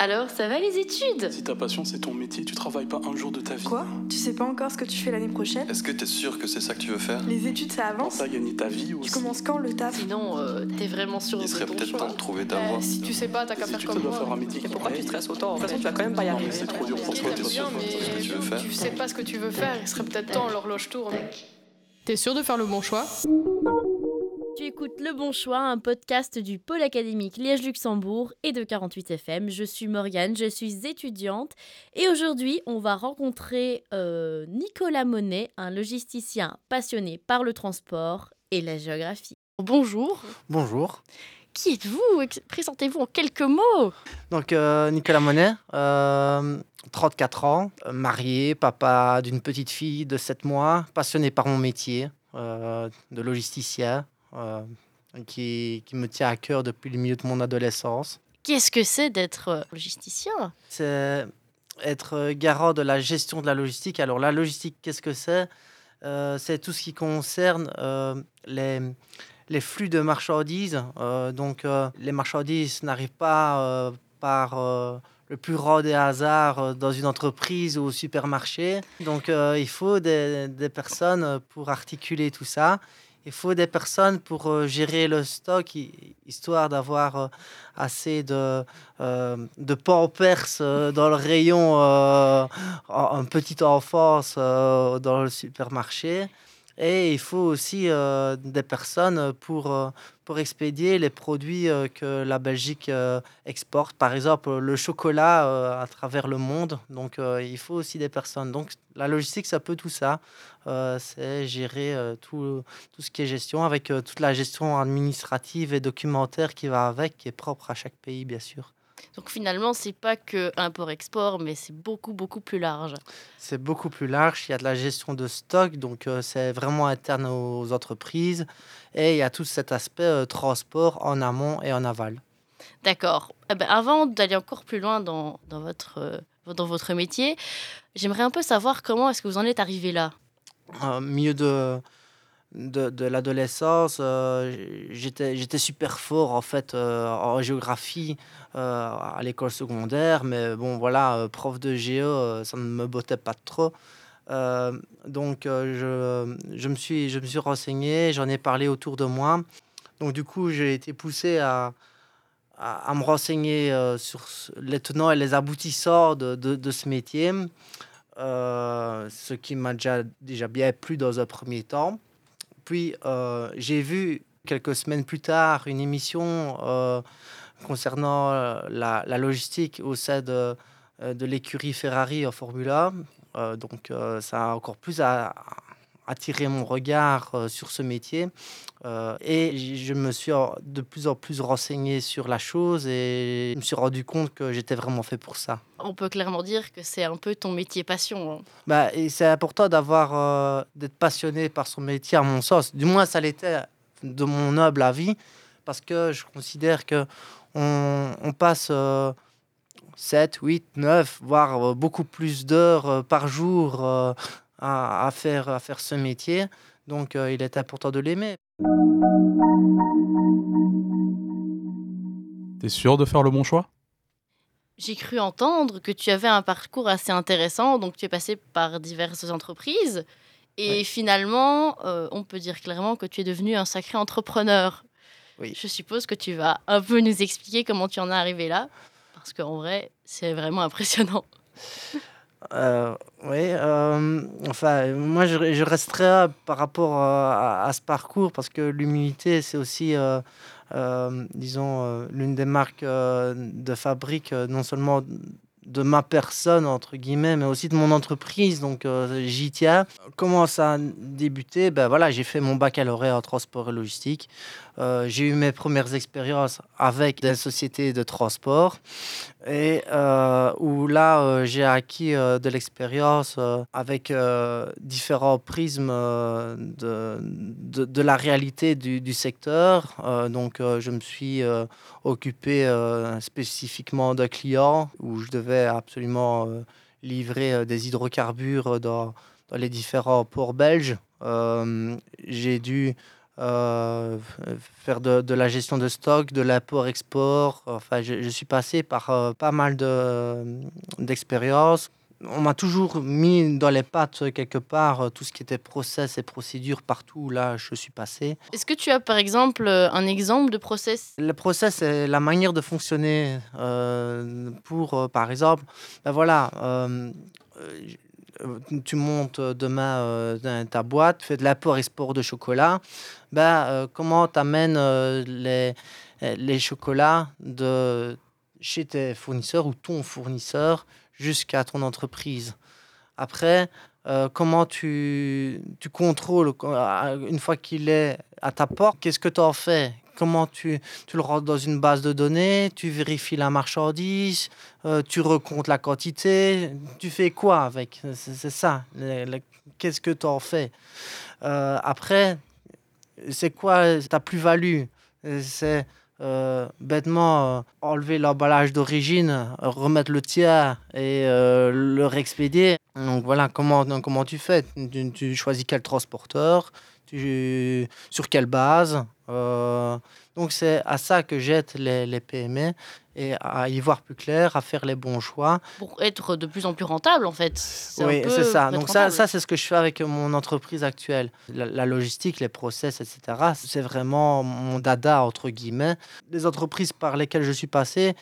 Alors, ça va les études? Si ta passion c'est ton métier, tu travailles pas un jour de ta vie. Quoi? Tu sais pas encore ce que tu fais l'année prochaine? Est-ce que t'es sûr que c'est ça que tu veux faire? Les études ça avance Pense à gagner ta vie Tu commences quand le taf? Sinon, euh, t'es vraiment sûr Il de serait ton peut-être choix. temps de trouver ta voie. si tu sais pas, t'as qu'à faire tu comme te dois moi. faire un métier qui Pourquoi te tu stresses autant? De toute façon, tu vas quand même pas y Non, mais arriver. c'est trop dur pour toi. T'es sûr de ce que tu veux faire. Tu sais pas ce que tu veux faire, il serait peut-être temps, l'horloge tourne. T'es sûr de faire le bon choix? Tu écoutes Le Bon Choix, un podcast du pôle académique Liège-Luxembourg et de 48 FM. Je suis Morgane, je suis étudiante et aujourd'hui on va rencontrer euh, Nicolas Monet, un logisticien passionné par le transport et la géographie. Bonjour, Bonjour. qui êtes-vous? Présentez-vous en quelques mots. Donc euh, Nicolas Monet, euh, 34 ans, euh, marié, papa d'une petite fille de 7 mois, passionné par mon métier euh, de logisticien, qui, qui me tient à cœur depuis le milieu de mon adolescence. Qu'est-ce que c'est d'être euh, logisticien? C'est être garant de la gestion de la logistique. Alors la logistique, qu'est-ce que c'est? Euh, C'est tout ce qui concerne euh, les, les flux de marchandises. Euh, donc euh, les marchandises n'arrivent pas euh, par euh, le plus rare des hasards euh, dans une entreprise ou au supermarché. Donc euh, il faut des, des personnes pour articuler tout ça. Il faut des personnes pour euh, gérer le stock, hi- histoire d'avoir euh, assez de, euh, de pampers euh, dans le rayon en, en petite enfance dans le supermarché. Et il faut aussi euh, des personnes pour, euh, pour expédier les produits euh, que la Belgique exporte. Par exemple, le chocolat à travers le monde. Donc, il faut aussi des personnes. Donc, la logistique, ça peut tout ça. C'est gérer tout, tout ce qui est gestion avec toute la gestion administrative et documentaire qui va avec, qui est propre à chaque pays, bien sûr. Donc finalement, c'est pas que import-export, mais c'est beaucoup, beaucoup plus large. C'est beaucoup plus large. Il y a de la gestion de stock, donc euh, c'est vraiment interne aux entreprises. Et il y a tout cet aspect euh, transport en amont et en aval. D'accord. Eh ben, avant d'aller encore plus loin dans, dans, votre, euh, dans votre métier, j'aimerais un peu savoir comment est-ce que vous en êtes arrivé là? Milieu de, de, de l'adolescence, euh, j'étais super fort en fait euh, en géographie euh, à l'école secondaire, mais bon voilà, prof de géo, ça ne me bottait pas trop. Donc je, je, me suis, je me suis renseigné, j'en ai parlé autour de moi. Donc du coup, j'ai été poussé à, à, me renseigner sur les tenants et les aboutissants de, de, de ce métier, ce qui m'a déjà, déjà bien plu dans un premier temps. Puis euh, j'ai vu quelques semaines plus tard une émission euh, concernant euh, la, logistique au sein de, l'écurie Ferrari en Formule 1. Euh, donc ça a encore plus attiré mon regard sur ce métier. Et je me suis de plus en plus renseigné sur la chose et je me suis rendu compte que j'étais vraiment fait pour ça. On peut clairement dire que c'est un peu ton métier passion. hein. Bah, et c'est important d'avoir euh, d'être passionné par son métier, à mon sens. Du moins, ça l'était de mon noble avis, parce que je considère que on, on passe euh, 7, 8, 9, voire euh, beaucoup plus d'heures euh, par jour euh, à, à faire, à faire ce métier. Donc, euh, il est important de l'aimer. T'es sûr de faire le bon choix? J'ai cru entendre que tu avais un parcours assez intéressant, donc tu es passé par diverses entreprises. Et finalement, euh, on peut dire clairement que tu es devenu un sacré entrepreneur. Oui. Je suppose que tu vas un peu nous expliquer comment tu en es arrivé là, parce qu'en vrai, c'est vraiment impressionnant. Euh, oui, euh, enfin, moi je, je resterai par rapport à, à ce parcours parce que l'humilité, c'est aussi, disons, euh, l'une des marques euh, de fabrique, euh, non seulement de ma personne, entre guillemets, mais aussi de mon entreprise, donc euh, j'y tiens. Comment ça a débuté? Ben voilà, J'ai fait mon baccalauréat en transport et logistique. Euh, j'ai eu mes premières expériences avec des sociétés de transport et euh, où là euh, j'ai acquis de l'expérience avec différents prismes de, de, de la réalité du, du secteur. Donc je me suis occupé spécifiquement d'un client où je devais absolument euh, livrer euh, des hydrocarbures dans, les différents ports belges. Euh, j'ai dû faire de, la gestion de stock, de l'apport-export. Enfin, je, suis passé par pas mal de- d'expériences. On m'a toujours mis dans les pattes quelque part euh, tout ce qui était process et procédures partout où là je suis passé. Est-ce que tu as par exemple euh, un exemple de process? Le process, c'est la manière de fonctionner euh, pour, euh, par exemple, ben voilà, euh, euh, tu montes demain euh, dans ta boîte, fais de l'apport-export de chocolat, ben, euh, comment tu amènes les, les chocolats de chez tes fournisseurs ou ton fournisseur jusqu'à ton entreprise. Après, euh, comment tu, tu contrôles, euh, une fois qu'il est à ta porte, qu'est-ce que tu en fais? Comment tu, tu le rentres dans une base de données, tu vérifies la marchandise, euh, tu recomptes la quantité, tu fais quoi avec? C'est ça. Qu'est-ce que tu en fais Après, c'est quoi ta plus-value? Bêtement euh, enlever l'emballage d'origine, euh, remettre le tien et euh, le réexpédier. Donc voilà, comment, comment tu fais? Tu, tu choisis quel transporteur, tu, sur quelle base? Donc c'est à ça que j'aide les, les PME et à y voir plus clair, à faire les bons choix. pour être de plus en plus rentable en fait Oui, c'est ça. Donc ça, ça c'est ce que je fais avec mon entreprise actuelle. La, la logistique, les process, etc. C'est vraiment mon dada, entre guillemets. Les entreprises par lesquelles je suis passé,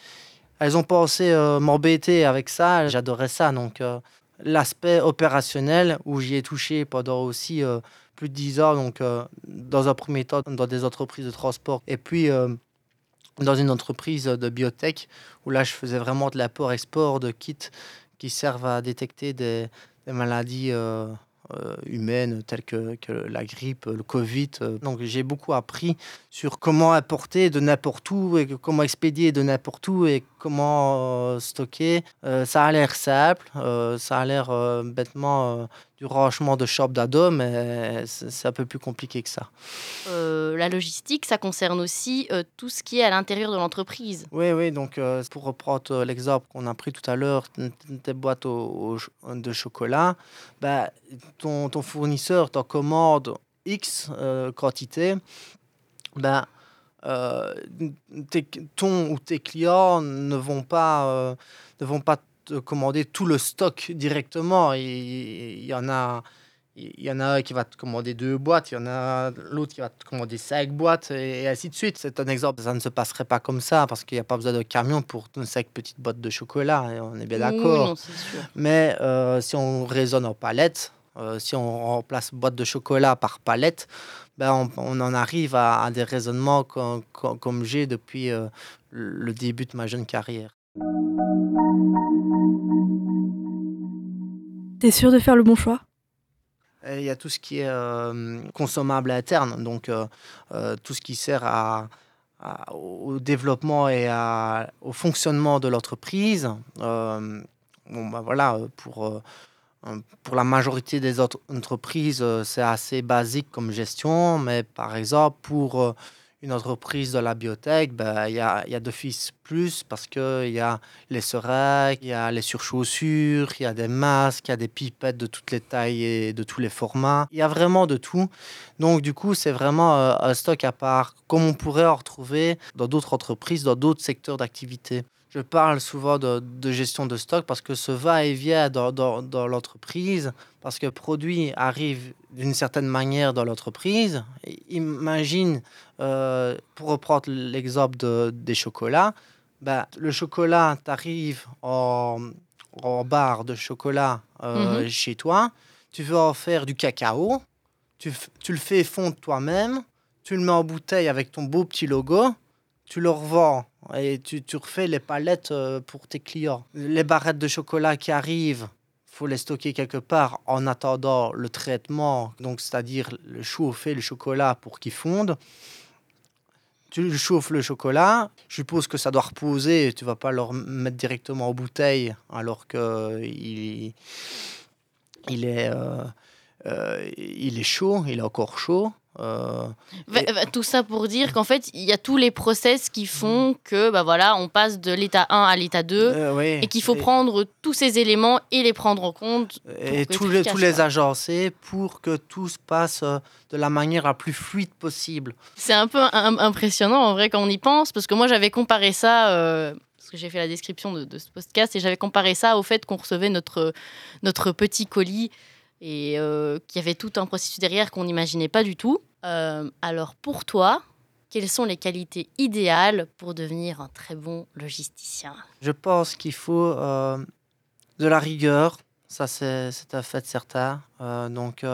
elles ont pensé euh, m'embêter avec ça. J'adorais ça. Donc euh, l'aspect opérationnel, où j'y ai touché pendant aussi euh, plus de 10 ans, donc euh, dans un premier temps dans des entreprises de transport, et puis euh, dans une entreprise de biotech, où là je faisais vraiment de l'apport-export de kits qui servent à détecter des, maladies euh, humaines telles que, la grippe, le Covid. Donc j'ai beaucoup appris sur comment apporter de n'importe où et comment expédier de n'importe où et comment stocker. Ça a l'air simple, ça a l'air bêtement du rangement de shop d'ado, mais c'est un peu plus compliqué que ça. Euh, la logistique, ça concerne aussi euh, tout ce qui est à l'intérieur de l'entreprise. Oui, oui, donc euh, pour reprendre l'exemple qu'on a pris tout à l'heure, tes boîtes au- au de chocolat, bah, ton, ton fournisseur t'en commande X quantité, euh, tes- ton ou tes clients ne vont pas, ne vont pas commander tout le stock directement. Il, y en a. Il y en a un qui va te commander deux boîtes, il y en a l'autre qui va te commander cinq boîtes, et, ainsi de suite. C'est un exemple. Ça ne se passerait pas comme ça, parce qu'il n'y a pas besoin de camion pour une cinq petites boîtes de chocolat, et on est bien d'accord. Mais euh, si on raisonne en palette, euh, si on remplace boîte de chocolat par palette, ben on, on en arrive à, à des raisonnements com- com- comme j'ai depuis euh, le début de ma jeune carrière. T'es sûr de faire le bon choix? Il y a tout ce qui est euh, consommable interne, donc euh, euh, tout ce qui sert à, à- au développement et à- au fonctionnement de l'entreprise. Bon, bah voilà, pour, pour la majorité des autres entreprises, c'est assez basique comme gestion, mais par exemple, pour une entreprise de la biotech, ben, il y a, y a d'office plus parce qu'il y a les seringues, il y a les surchaussures, il y a des masques, il y a des pipettes de toutes les tailles et de tous les formats. Il y a vraiment de tout. Donc, du coup, c'est vraiment euh, un stock à part, comme on pourrait en retrouver dans d'autres entreprises, dans d'autres secteurs d'activité. Je parle souvent de, de gestion de stock parce que ce va-et-vient dans, dans- dans l'entreprise, parce que le produit arrive d'une certaine manière dans l'entreprise. Imagine, euh, pour reprendre l'exemple de- des chocolats, ben, le chocolat t'arrive en, en barre de chocolat euh, Mhm. chez toi. Tu veux en faire du cacao. Tu, tu le fais fondre toi-même. Tu le mets en bouteille avec ton beau petit logo. Tu le revends et tu, tu refais les palettes euh, pour tes clients. Les barrettes de chocolat qui arrivent, faut les stocker quelque part en attendant le traitement, donc c'est-à-dire le chauffer le chocolat pour qu'il fonde. Tu chauffes le chocolat, je suppose que ça doit reposer, tu vas pas le mettre directement en bouteille alors que il, il est, euh, euh, il est chaud, il est encore chaud. Euh, Et- Tout ça pour dire qu'en fait, il y a tous les process qui font que bah voilà, on passe de l'état 1 à l'état 2 euh, oui. et qu'il faut Et- prendre tous ces éléments et les prendre en compte. et tous les, tous les agencer pour que tout se passe euh, de la manière la plus fluide possible. C'est un peu im- impressionnant en vrai quand on y pense, parce que moi j'avais comparé ça, euh, parce que j'ai fait la description de, de ce podcast, et j'avais comparé ça au fait qu'on recevait notre, notre petit colis et euh, qu'il y avait tout un processus derrière qu'on n'imaginait pas du tout. Euh, alors pour toi, quelles sont les qualités idéales pour devenir un très bon logisticien? Je pense qu'il faut euh, de la rigueur, ça c'est un fait certain. Euh, donc,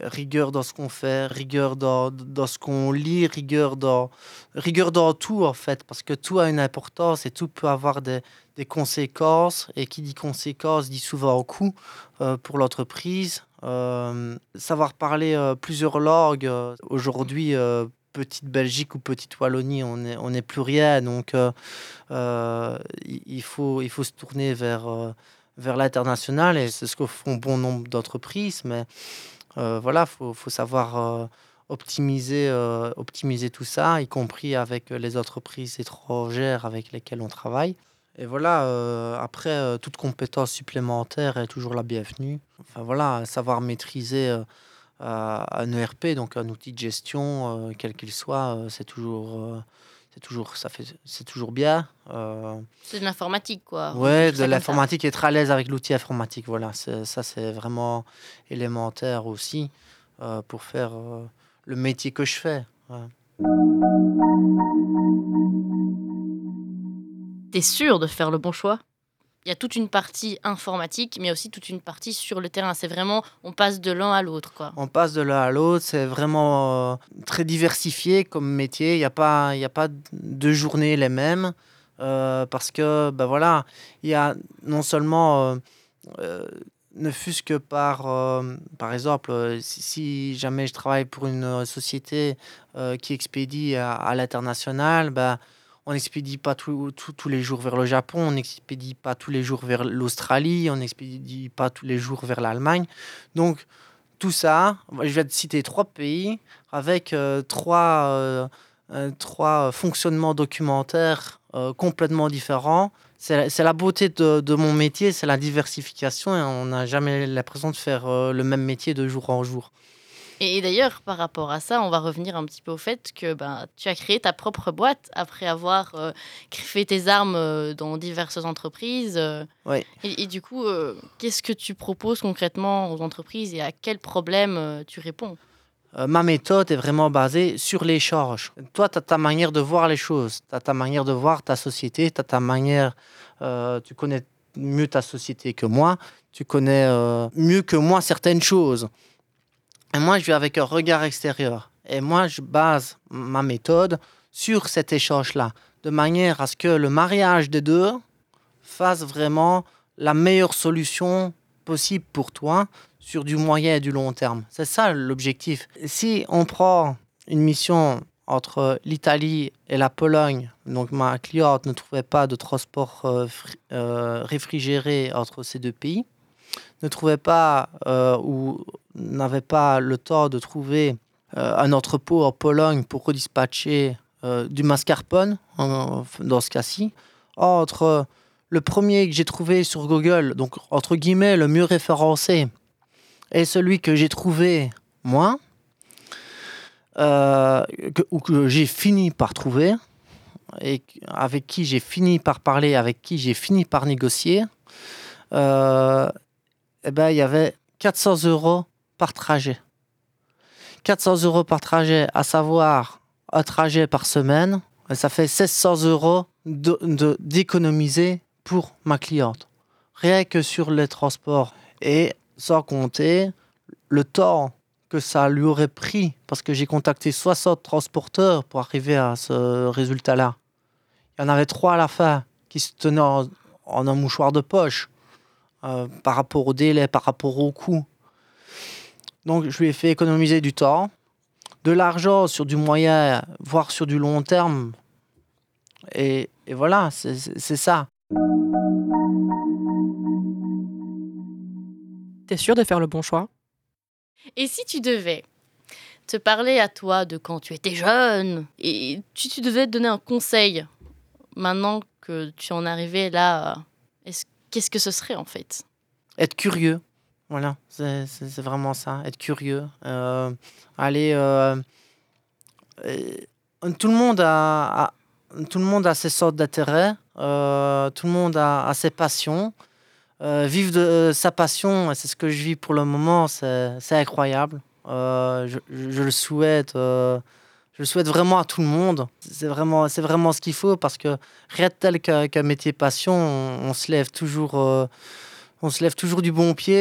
rigueur dans ce qu'on fait, rigueur dans, dans ce qu'on lit, rigueur dans, rigueur dans tout en fait, parce que tout a une importance et tout peut avoir des, des conséquences. Et qui dit conséquences dit souvent coût euh, pour l'entreprise. Euh, savoir parler euh, plusieurs langues, euh, aujourd'hui, petite Belgique ou petite Wallonie, on n'est on est plus rien. Donc, il faut, il faut se tourner vers, vers l'international et c'est ce que font bon nombre d'entreprises. Mais voilà, il faut, faut savoir optimiser, optimiser tout ça, y compris avec les entreprises étrangères avec lesquelles on travaille. Et voilà, euh, après, euh, toute compétence supplémentaire est toujours la bienvenue. Enfin voilà, savoir maîtriser euh, un ERP, donc un outil de gestion, quel qu'il soit, c'est toujours, c'est toujours, ça fait, c'est toujours bien. Euh, C'est de l'informatique quoi. ouais, de l'informatique, être à l'aise avec l'outil informatique, voilà, ça c'est vraiment élémentaire aussi euh, pour faire euh, le métier que je fais. ouais. T'es sûr de faire le bon choix? Il y a toute une partie informatique, mais aussi toute une partie sur le terrain. C'est vraiment, on passe de l'un à l'autre, quoi. On passe de l'un à l'autre, c'est vraiment euh, très diversifié comme métier. Il n'y a, pas- y a pas deux journées les mêmes. euh, parce que, ben voilà, il y a non seulement, euh, ne fût-ce que par, par exemple, si, jamais je travaille pour une société qui expédie à, l'international, ben, on n'expédie pas tous les jours vers le Japon, on n'expédie pas tous les jours vers l'Australie, on n'expédie pas tous les jours vers l'Allemagne. Donc, tout ça, je vais te citer trois pays avec euh, trois, euh, euh, trois fonctionnements documentaires complètement différents. C'est la- beauté de, de mon métier, c'est la diversification et on n'a jamais l'impression de faire le même métier de jour en jour. Et, et d'ailleurs, par rapport à ça, on va revenir un petit peu au fait que ben, tu as créé ta propre boîte après avoir euh, fait tes armes euh, dans diverses entreprises. euh. Ouais. Et, et du coup, euh, qu'est-ce que tu proposes concrètement aux entreprises et à quels problèmes euh, tu réponds? Ma méthode est vraiment basée sur l'échange. Toi, tu as ta manière de voir les choses, tu as ta manière de voir ta société, tu as ta manière, tu connais mieux ta société que moi, tu connais mieux que moi certaines choses. Et moi, je vais avec un regard extérieur. Et moi, je base ma méthode sur cet échange-là, de manière à ce que le mariage des deux fasse vraiment la meilleure solution possible pour toi sur du moyen et du long terme. C'est ça l'objectif. Si on prend une mission entre l'Italie et la Pologne, donc ma cliente ne trouvait pas de transport euh, euh, réfrigéré entre ces deux pays, ne trouvait pas euh, ou n'avait pas le temps de trouver euh, un entrepôt en Pologne pour redispatcher euh, du mascarpone, en- dans ce cas-ci, entre le premier que j'ai trouvé sur Google, donc entre guillemets le mieux référencé, et celui que j'ai trouvé moi, que- ou que j'ai fini par trouver, et avec qui j'ai fini par parler, avec qui j'ai fini par négocier, eh ben, il y avait 400 euros par trajet. 400 euros par trajet, à savoir un trajet par semaine, ça fait 1600 euros de- de- d'économiser pour ma cliente. Rien que sur les transports. Et sans compter le temps que ça lui aurait pris, parce que j'ai contacté 60 transporteurs pour arriver à ce résultat-là. Il y en avait trois à la fin qui se tenaient en, en un mouchoir de poche euh, par rapport au délai, par rapport au coût. Donc je lui ai fait économiser du temps, de l'argent sur du moyen, voire sur du long terme. Et, et voilà, c'est ça. T'es sûr de faire le bon choix? Et si tu devais te parler à toi de quand tu étais jeune et tu, tu devais te donner un conseil maintenant que tu en arrivé là, qu'est-ce que ce serait en fait? Être curieux. Voilà, c'est vraiment ça, être curieux. Euh, aller. euh, euh, tout, le monde a, tout le monde a ses sortes d'intérêts, tout le monde a, ses passions. Vivre de sa passion, c'est ce que je vis pour le moment, c'est incroyable. Je le souhaite. Je le souhaite vraiment à tout le monde. C'est vraiment, c'est vraiment ce qu'il faut parce que rien de tel qu'un métier passion, on, on se lève toujours, euh, on se lève toujours du bon pied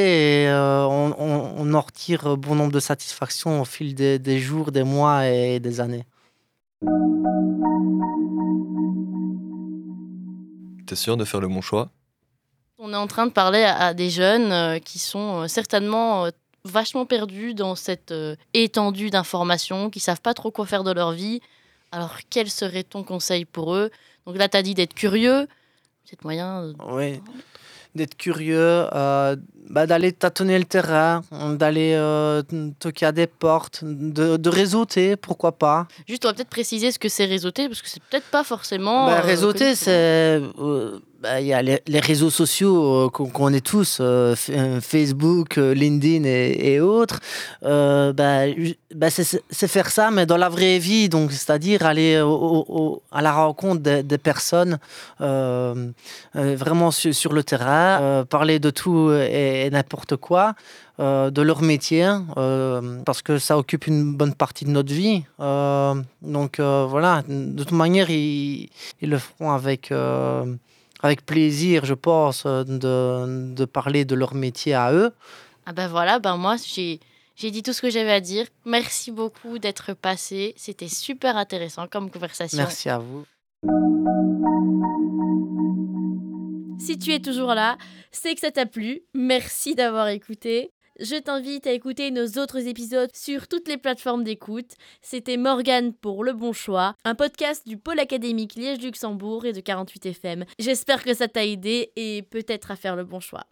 et euh, on, on- on en retire bon nombre de satisfactions au fil des, des jours, des mois et des années. T'es sûr de faire le bon choix? On est en train de parler à, à des jeunes euh, qui sont certainement vachement perdus dans cette euh, étendue d'informations, qui savent pas trop quoi faire de leur vie. Alors, quel serait ton conseil pour eux? Donc là, tu as dit d'être curieux. C'est moyen. de- Oui, d'être curieux, euh, bah, d'aller tâtonner le terrain, d'aller euh, toquer à des portes, de, de réseauter, pourquoi pas. Juste, on va peut-être préciser ce que c'est réseauter, parce que c'est peut-être pas forcément. Bah, euh, réseauter, c'est. Bah, Il y a les, réseaux sociaux euh, qu'on est tous, euh, euh, Facebook, LinkedIn et, autres. Bah, bah, c'est- faire ça, mais dans la vraie vie, donc c'est-à-dire aller au- à la rencontre des, personnes vraiment su- sur le terrain, parler de tout et, et n'importe quoi. de leur métier, parce que ça occupe une bonne partie de notre vie. Donc voilà, de toute manière, ils, ils le feront avec, avec plaisir, je pense, euh, de, de parler de leur métier à eux. Ah ben voilà, ben moi. J'ai dit tout ce que j'avais à dire. Merci beaucoup d'être passé. C'était super intéressant comme conversation. Merci à vous. Si tu es toujours là, c'est que ça t'a plu. Merci d'avoir écouté. Je t'invite à écouter nos autres épisodes sur toutes les plateformes d'écoute. C'était Morgane pour Le Bon Choix, un podcast du pôle académique Liège-Luxembourg et de 48 FM. J'espère que ça t'a aidé et peut-être à faire le bon choix.